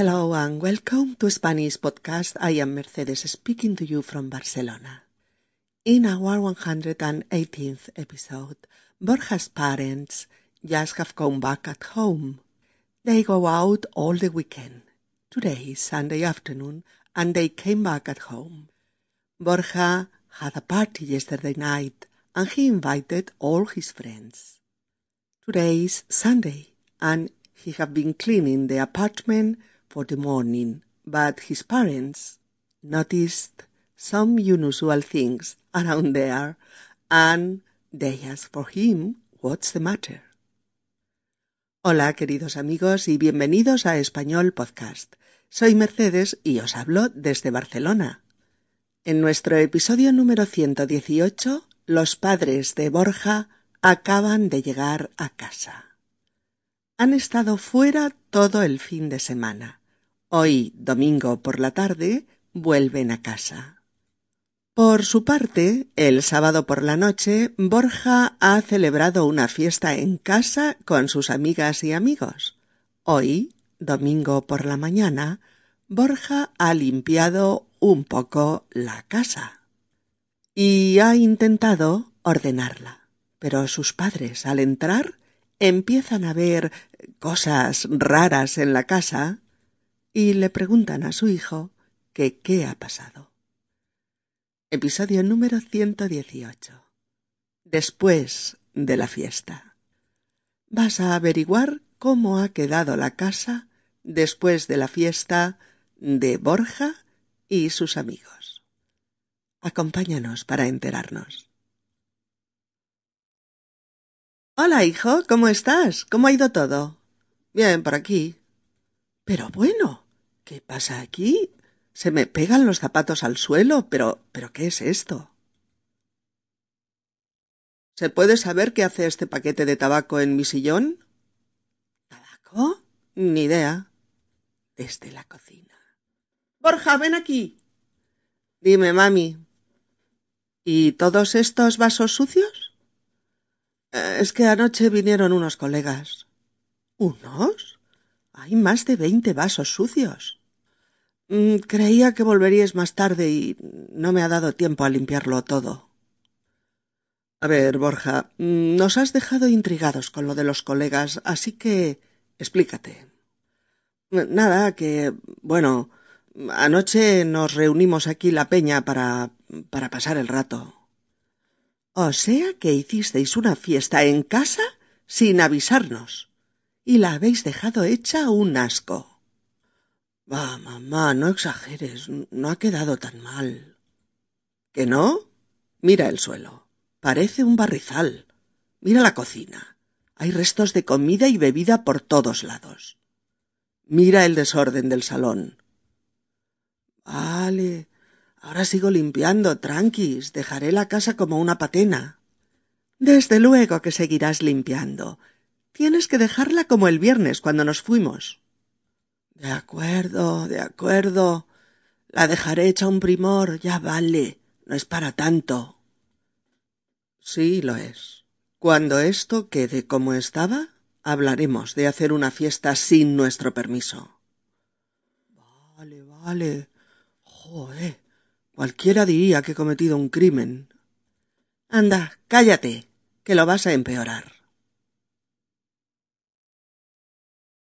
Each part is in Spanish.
Hello and welcome to Spanish podcast. I am Mercedes speaking to you from Barcelona. In our 118th episode, Borja's parents just have come back at home. They go out all the weekend. Today is Sunday afternoon and they came back at home. Borja had a party yesterday night and he invited all his friends. Today is Sunday and he have been cleaning the apartment for the morning, but his parents noticed some unusual things around there and they asked for him what's the matter. Hola queridos amigos y bienvenidos a Español Podcast. Soy Mercedes y os hablo desde Barcelona. En nuestro episodio número 118, los padres de Borja acaban de llegar a casa. Han estado fuera todo el fin de semana. Hoy, domingo por la tarde, vuelven a casa. Por su parte, el sábado por la noche, Borja ha celebrado una fiesta en casa con sus amigas y amigos. Hoy, domingo por la mañana, Borja ha limpiado un poco la casa y ha intentado ordenarla. Pero sus padres, al entrar, empiezan a ver cosas raras en la casa y le preguntan a su hijo que qué ha pasado. Episodio número 118. Después de la fiesta. Vas a averiguar cómo ha quedado la casa después de la fiesta de Borja y sus amigos. Acompáñanos para enterarnos. Hola, hijo, ¿cómo estás? ¿Cómo ha ido todo? Bien, por aquí. Pero bueno, ¿qué pasa aquí? Se me pegan los zapatos al suelo, pero pero ¿qué es esto? ¿Se puede saber qué hace este paquete de tabaco en mi sillón? ¿Tabaco? Ni idea. Desde la cocina. Borja, ven aquí. Dime, mami. ¿Y todos estos vasos sucios? Es que anoche vinieron unos colegas. ¿Unos? Hay más de veinte vasos sucios. Mm, creía que volveríais más tarde y no me ha dado tiempo a limpiarlo todo. A ver, Borja, mm, nos has dejado intrigados con lo de los colegas, así que explícate. Nada, que bueno, anoche nos reunimos aquí la peña para para pasar el rato. O sea que hicisteis una fiesta en casa sin avisarnos y la habéis dejado hecha un asco. Va, mamá, no exageres, no ha quedado tan mal. ¿Que no? Mira el suelo. Parece un barrizal. Mira la cocina. Hay restos de comida y bebida por todos lados. Mira el desorden del salón. Vale, Ahora sigo limpiando, tranquis. Dejaré la casa como una patena. Desde luego que seguirás limpiando. Tienes que dejarla como el viernes cuando nos fuimos. De acuerdo, de acuerdo. La dejaré hecha un primor, ya vale. No es para tanto. Sí, lo es. Cuando esto quede como estaba, hablaremos de hacer una fiesta sin nuestro permiso. Vale, vale. Joder. Cualquiera diría que he cometido un crimen. Anda, cállate, que lo vas a empeorar.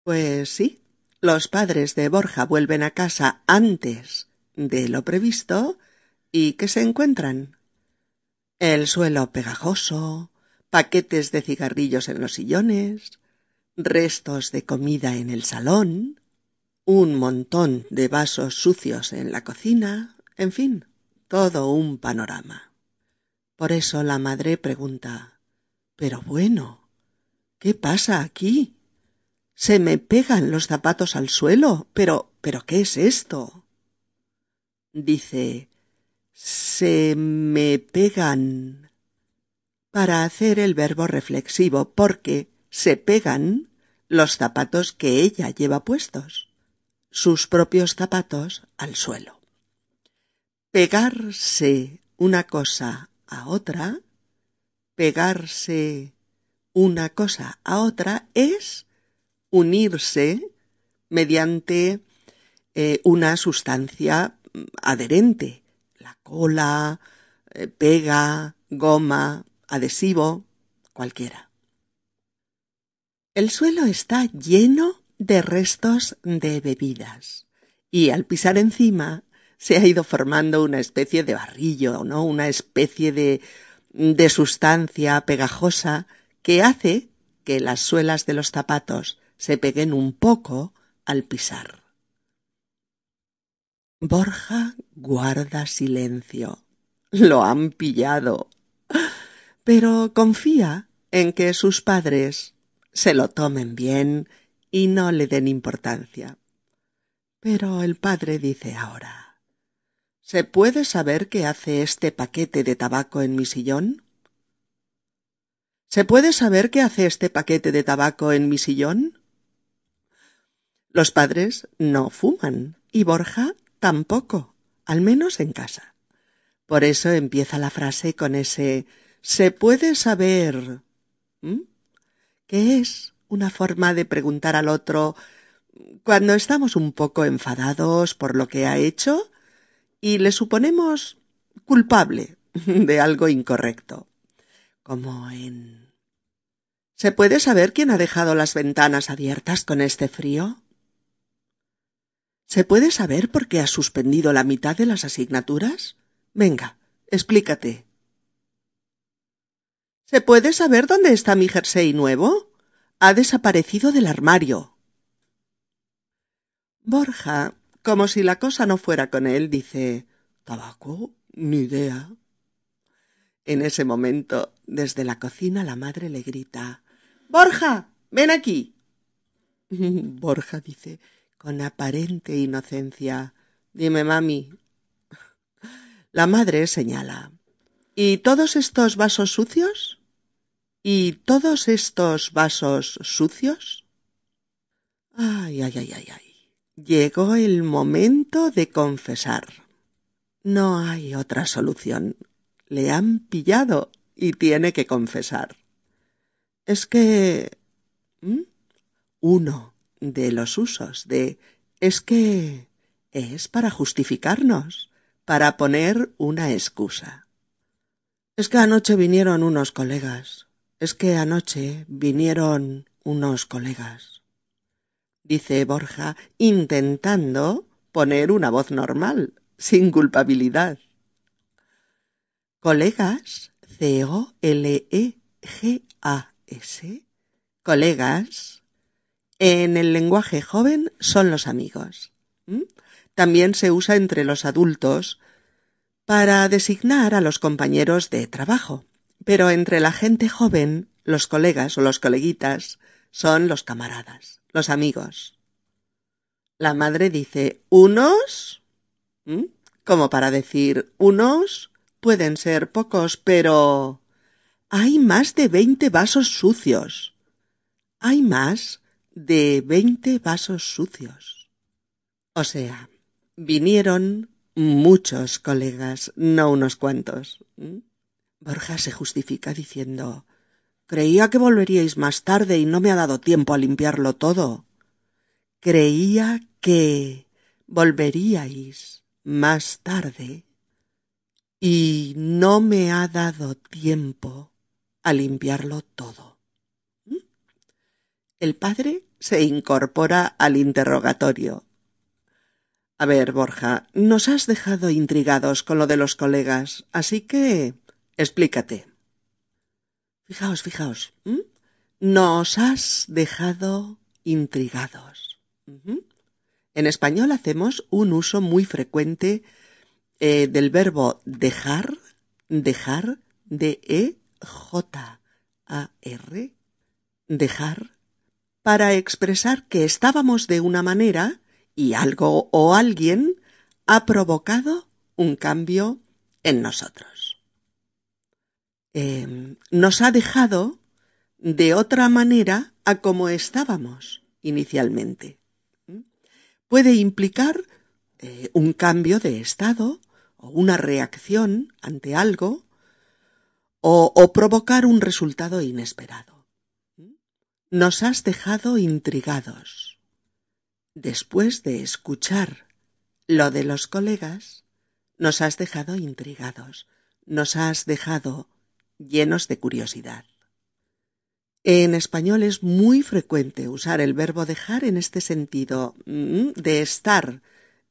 Pues sí, los padres de Borja vuelven a casa antes de lo previsto y ¿qué se encuentran? El suelo pegajoso, paquetes de cigarrillos en los sillones, restos de comida en el salón, un montón de vasos sucios en la cocina, en fin, todo un panorama. Por eso la madre pregunta Pero bueno, ¿qué pasa aquí? Se me pegan los zapatos al suelo. Pero pero ¿qué es esto? Dice se me pegan para hacer el verbo reflexivo porque se pegan los zapatos que ella lleva puestos, sus propios zapatos al suelo pegarse una cosa a otra, pegarse una cosa a otra es unirse mediante eh, una sustancia adherente, la cola, eh, pega, goma, adhesivo, cualquiera. El suelo está lleno de restos de bebidas y al pisar encima se ha ido formando una especie de barrillo, ¿no? Una especie de, de sustancia pegajosa que hace que las suelas de los zapatos se peguen un poco al pisar. Borja guarda silencio. Lo han pillado. Pero confía en que sus padres se lo tomen bien y no le den importancia. Pero el padre dice ahora ¿Se puede saber qué hace este paquete de tabaco en mi sillón? ¿Se puede saber qué hace este paquete de tabaco en mi sillón? Los padres no fuman y Borja tampoco, al menos en casa. Por eso empieza la frase con ese ¿se puede saber? ¿Mm? ¿Qué es una forma de preguntar al otro cuando estamos un poco enfadados por lo que ha hecho y le suponemos culpable de algo incorrecto. Como en... ¿Se puede saber quién ha dejado las ventanas abiertas con este frío? ¿Se puede saber por qué has suspendido la mitad de las asignaturas? Venga, explícate. ¿Se puede saber dónde está mi jersey nuevo? Ha desaparecido del armario. Borja, como si la cosa no fuera con él, dice ¿Tabaco? Ni idea. En ese momento, desde la cocina, la madre le grita Borja, ven aquí. Borja dice con aparente inocencia Dime, mami. La madre señala ¿Y todos estos vasos sucios? ¿Y todos estos vasos sucios? Ay, ay, ay, ay, ay. Llegó el momento de confesar. No hay otra solución. Le han pillado y tiene que confesar. Es que... Uno de los usos de es que es para justificarnos, para poner una excusa. Es que anoche vinieron unos colegas. Es que anoche vinieron unos colegas. Dice Borja, intentando poner una voz normal, sin culpabilidad. Colegas, C-O-L-E-G-A-S, colegas, en el lenguaje joven son los amigos. También se usa entre los adultos para designar a los compañeros de trabajo. Pero entre la gente joven, los colegas o los coleguitas son los camaradas, los amigos. La madre dice unos, como para decir unos pueden ser pocos, pero hay más de veinte vasos sucios. Hay más de veinte vasos sucios. O sea, vinieron muchos colegas, no unos cuantos. ¿Mm? Borja se justifica diciendo Creía que volveríais más tarde y no me ha dado tiempo a limpiarlo todo. Creía que volveríais más tarde y no me ha dado tiempo a limpiarlo todo. ¿Mm? El padre se incorpora al interrogatorio. A ver, Borja, nos has dejado intrigados con lo de los colegas, así que Explícate. Fijaos, fijaos. Nos has dejado intrigados. En español hacemos un uso muy frecuente eh, del verbo dejar, dejar, D-E-J-A-R, dejar, para expresar que estábamos de una manera y algo o alguien ha provocado un cambio en nosotros. Em, nos ha dejado de otra manera a como estábamos inicialmente. ¿Mm? Puede implicar eh, un cambio de estado o una reacción ante algo o, o provocar un resultado inesperado. Nos has dejado intrigados. después de escuchar lo de los colegas, nos has dejado intrigados, nos has dejado llenos de curiosidad. En español es muy frecuente usar el verbo dejar en este sentido mm, de estar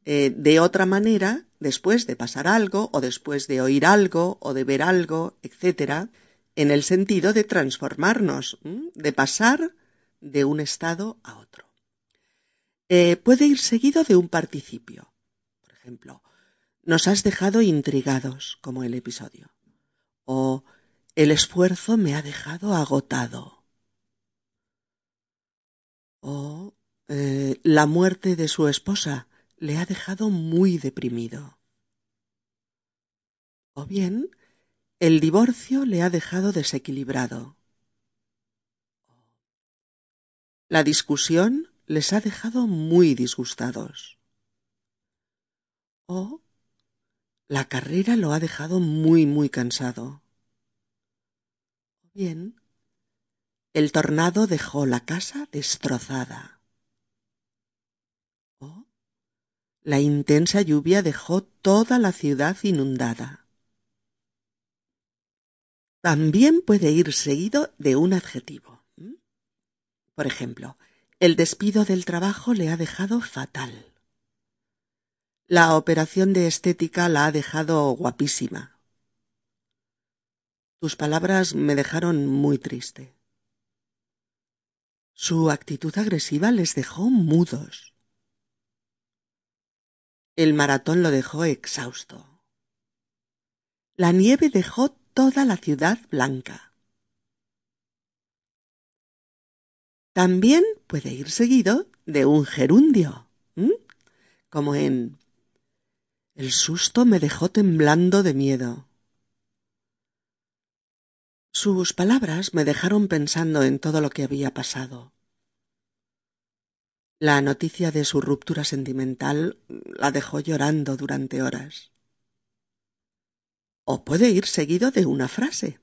eh, de otra manera después de pasar algo o después de oír algo o de ver algo, etc., en el sentido de transformarnos, de pasar de un estado a otro. Eh, puede ir seguido de un participio. Por ejemplo, nos has dejado intrigados, como el episodio. O el esfuerzo me ha dejado agotado. O eh, la muerte de su esposa le ha dejado muy deprimido. O bien, el divorcio le ha dejado desequilibrado. La discusión les ha dejado muy disgustados. O la carrera lo ha dejado muy, muy cansado. Bien, el tornado dejó la casa destrozada. O la intensa lluvia dejó toda la ciudad inundada. También puede ir seguido de un adjetivo. Por ejemplo, el despido del trabajo le ha dejado fatal. La operación de estética la ha dejado guapísima. Tus palabras me dejaron muy triste. Su actitud agresiva les dejó mudos. El maratón lo dejó exhausto. La nieve dejó toda la ciudad blanca. También puede ir seguido de un gerundio, como en El susto me dejó temblando de miedo. Sus palabras me dejaron pensando en todo lo que había pasado. La noticia de su ruptura sentimental la dejó llorando durante horas. O puede ir seguido de una frase.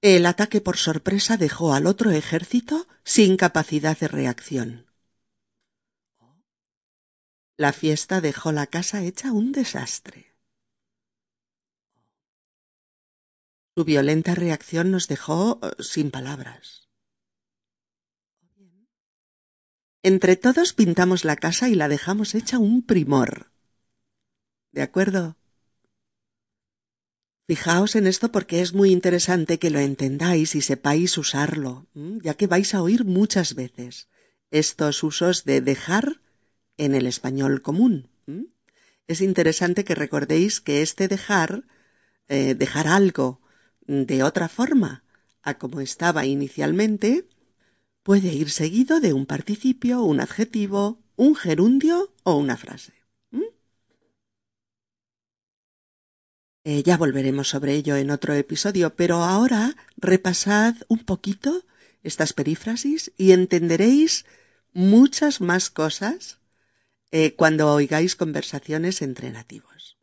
El ataque por sorpresa dejó al otro ejército sin capacidad de reacción. La fiesta dejó la casa hecha un desastre. Su violenta reacción nos dejó eh, sin palabras. Entre todos pintamos la casa y la dejamos hecha un primor. ¿De acuerdo? Fijaos en esto porque es muy interesante que lo entendáis y sepáis usarlo, ya que vais a oír muchas veces estos usos de dejar en el español común. Es interesante que recordéis que este dejar, eh, dejar algo de otra forma a como estaba inicialmente, puede ir seguido de un participio, un adjetivo, un gerundio o una frase. Eh, ya volveremos sobre ello en otro episodio, pero ahora repasad un poquito estas perífrasis y entenderéis muchas más cosas eh, cuando oigáis conversaciones entre nativos.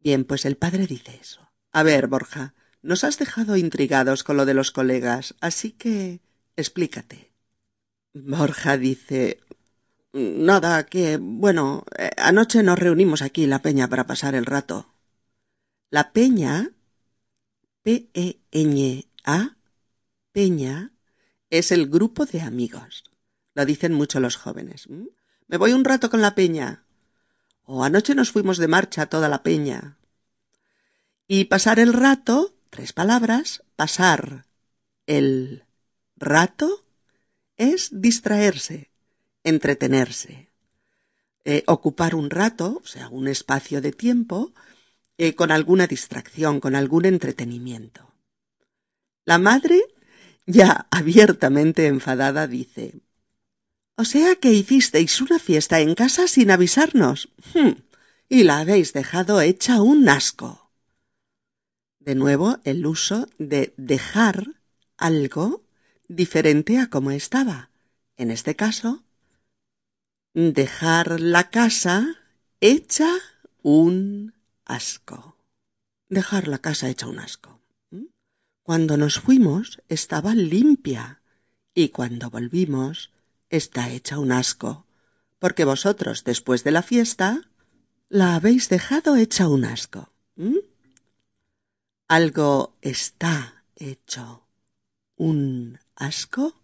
Bien, pues el padre dice eso. A ver, Borja, nos has dejado intrigados con lo de los colegas, así que explícate. Borja dice Nada, que, bueno, eh, anoche nos reunimos aquí la peña para pasar el rato. La peña, P-E-Ñ-A, peña, es el grupo de amigos. Lo dicen mucho los jóvenes. Me voy un rato con la peña. O anoche nos fuimos de marcha toda la peña. Y pasar el rato, tres palabras, pasar el rato es distraerse, entretenerse, eh, ocupar un rato, o sea, un espacio de tiempo, eh, con alguna distracción, con algún entretenimiento. La madre, ya abiertamente enfadada, dice O sea que hicisteis una fiesta en casa sin avisarnos. Hmm, y la habéis dejado hecha un asco. De nuevo el uso de dejar algo diferente a como estaba. En este caso, dejar la casa hecha un asco. Dejar la casa hecha un asco. ¿Mm? Cuando nos fuimos estaba limpia y cuando volvimos está hecha un asco, porque vosotros, después de la fiesta, la habéis dejado hecha un asco. ¿Algo está hecho un asco?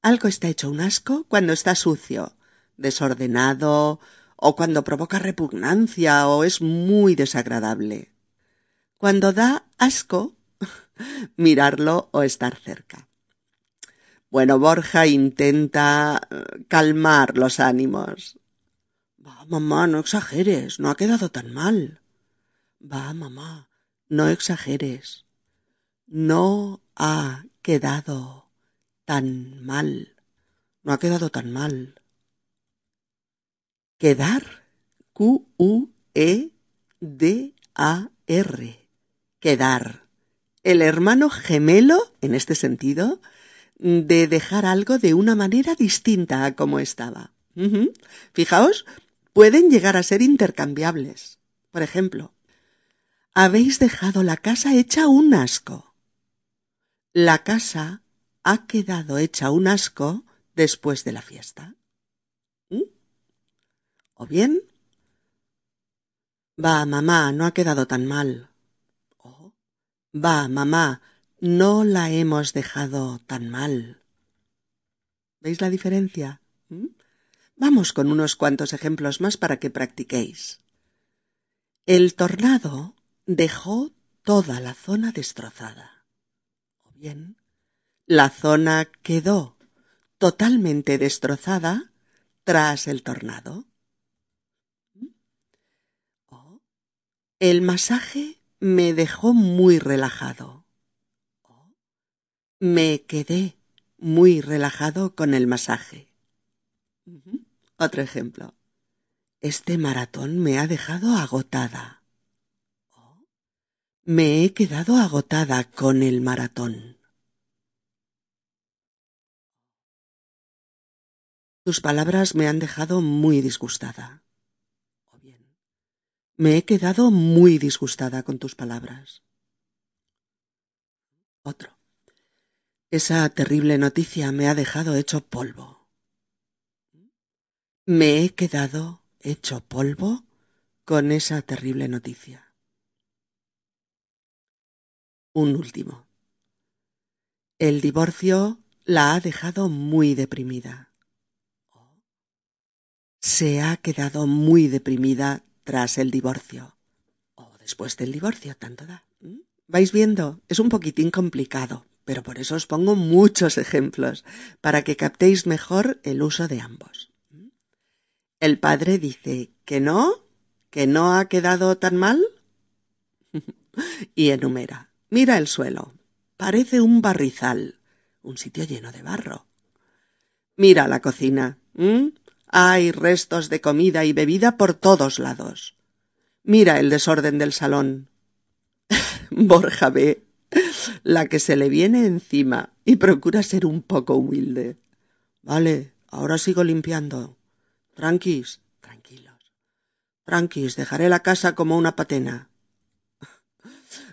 Algo está hecho un asco cuando está sucio, desordenado, o cuando provoca repugnancia o es muy desagradable. Cuando da asco, mirarlo o estar cerca. Bueno, Borja intenta eh, calmar los ánimos. Va, mamá, no exageres, no ha quedado tan mal. Va, mamá, no exageres. No ha quedado tan mal. No ha quedado tan mal. Quedar. Q-U-E-D-A-R. Quedar. El hermano gemelo, en este sentido, de dejar algo de una manera distinta a como estaba. Fijaos, pueden llegar a ser intercambiables. Por ejemplo, habéis dejado la casa hecha un asco. La casa ha quedado hecha un asco después de la fiesta. Bien, va, mamá, no ha quedado tan mal. O, va, mamá, no la hemos dejado tan mal. ¿Veis la diferencia? ¿Mm? Vamos con unos cuantos ejemplos más para que practiquéis. El tornado dejó toda la zona destrozada. O bien, la zona quedó totalmente destrozada tras el tornado. ¿Mm? O el masaje me dejó muy relajado. Me quedé muy relajado con el masaje. Otro ejemplo. Este maratón me ha dejado agotada. Me he quedado agotada con el maratón. Tus palabras me han dejado muy disgustada. Me he quedado muy disgustada con tus palabras. Otro. Esa terrible noticia me ha dejado hecho polvo. Me he quedado hecho polvo con esa terrible noticia. Un último. El divorcio la ha dejado muy deprimida. Se ha quedado muy deprimida tras el divorcio. O después del divorcio, tanto da. ¿Mm? ¿Vais viendo? Es un poquitín complicado, pero por eso os pongo muchos ejemplos, para que captéis mejor el uso de ambos. El padre dice que no, que no ha quedado tan mal. y enumera. Mira el suelo. Parece un barrizal, un sitio lleno de barro. Mira la cocina. Hay restos de comida y bebida por todos lados. Mira el desorden del salón. Borja ve la que se le viene encima y procura ser un poco humilde. Vale, ahora sigo limpiando. Tranquis, tranquilos. Tranquis, dejaré la casa como una patena.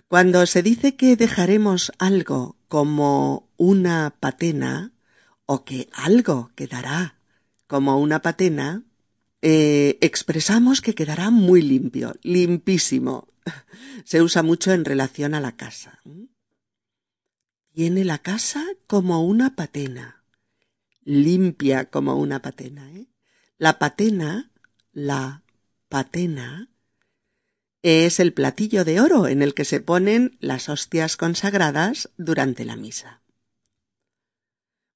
Cuando se dice que dejaremos algo como una patena, o que algo quedará como una patena, eh, expresamos que quedará muy limpio, limpísimo. Se usa mucho en relación a la casa. Tiene la casa como una patena, limpia como una patena. ¿eh? La patena, la patena, es el platillo de oro en el que se ponen las hostias consagradas durante la misa.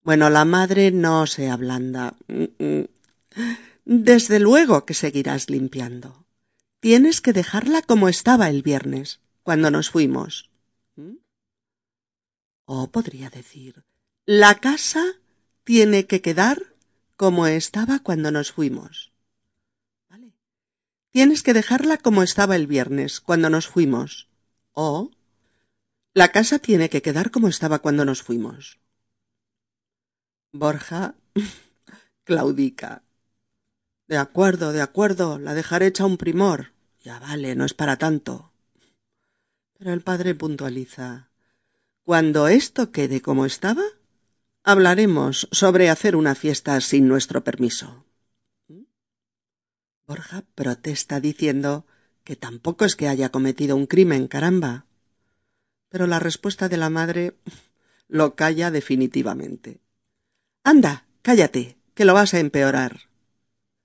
Bueno, la madre no se ablanda. Desde luego que seguirás limpiando. Tienes que dejarla como estaba el viernes, cuando nos fuimos. O podría decir, la casa tiene que quedar como estaba cuando nos fuimos. Tienes que dejarla como estaba el viernes, cuando nos fuimos. O la casa tiene que quedar como estaba cuando nos fuimos. Borja claudica. De acuerdo, de acuerdo, la dejaré hecha un primor. Ya vale, no es para tanto. Pero el padre puntualiza. Cuando esto quede como estaba, Hablaremos sobre hacer una fiesta sin nuestro permiso. Borja protesta diciendo que tampoco es que haya cometido un crimen, caramba. Pero la respuesta de la madre lo calla definitivamente. Anda, cállate, que lo vas a empeorar.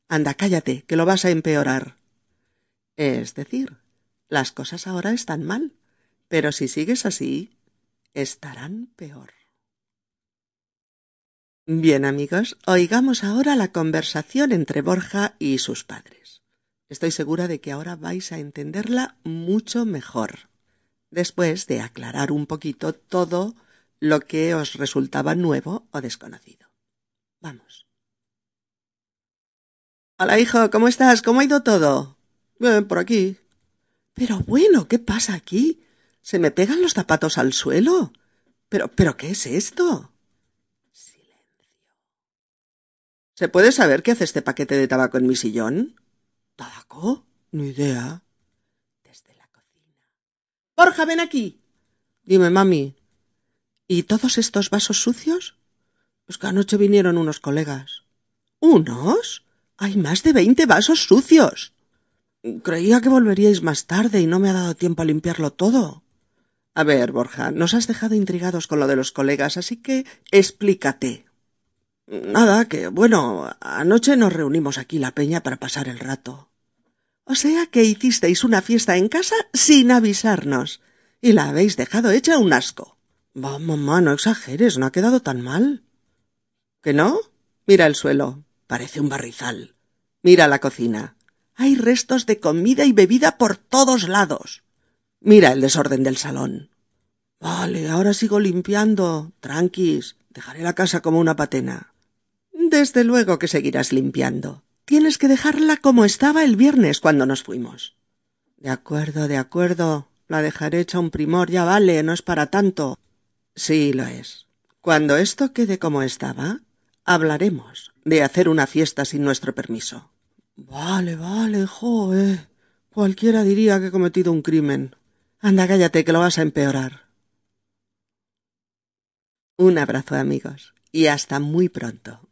Anda, cállate, que lo vas a empeorar. Es decir, las cosas ahora están mal, pero si sigues así, estarán peor. Bien, amigos, oigamos ahora la conversación entre Borja y sus padres. Estoy segura de que ahora vais a entenderla mucho mejor, después de aclarar un poquito todo lo que os resultaba nuevo o desconocido. Vamos. Hola, hijo, ¿cómo estás? ¿Cómo ha ido todo? Bien, por aquí. Pero bueno, ¿qué pasa aquí? ¿Se me pegan los zapatos al suelo? Pero, pero, ¿qué es esto? Silencio. ¿Se puede saber qué hace este paquete de tabaco en mi sillón? ¿Tabaco? Ni idea. Desde la cocina. Borja, ven aquí. Dime, mami. ¿Y todos estos vasos sucios? Que anoche vinieron unos colegas. ¿Unos? Hay más de veinte vasos sucios. Creía que volveríais más tarde y no me ha dado tiempo a limpiarlo todo. A ver, Borja, nos has dejado intrigados con lo de los colegas, así que explícate. Nada, que bueno, anoche nos reunimos aquí la peña para pasar el rato. O sea que hicisteis una fiesta en casa sin avisarnos y la habéis dejado hecha un asco. Va, mamá, no exageres, no ha quedado tan mal. ¿Que no? Mira el suelo. Parece un barrizal. Mira la cocina. Hay restos de comida y bebida por todos lados. Mira el desorden del salón. Vale, ahora sigo limpiando. Tranquis. Dejaré la casa como una patena. Desde luego que seguirás limpiando. Tienes que dejarla como estaba el viernes cuando nos fuimos. De acuerdo, de acuerdo. La dejaré hecha un primor, ya vale, no es para tanto. Sí, lo es. Cuando esto quede como estaba, hablaremos de hacer una fiesta sin nuestro permiso. Vale, vale, joe. Cualquiera diría que he cometido un crimen. Anda, cállate, que lo vas a empeorar. Un abrazo, amigos, y hasta muy pronto.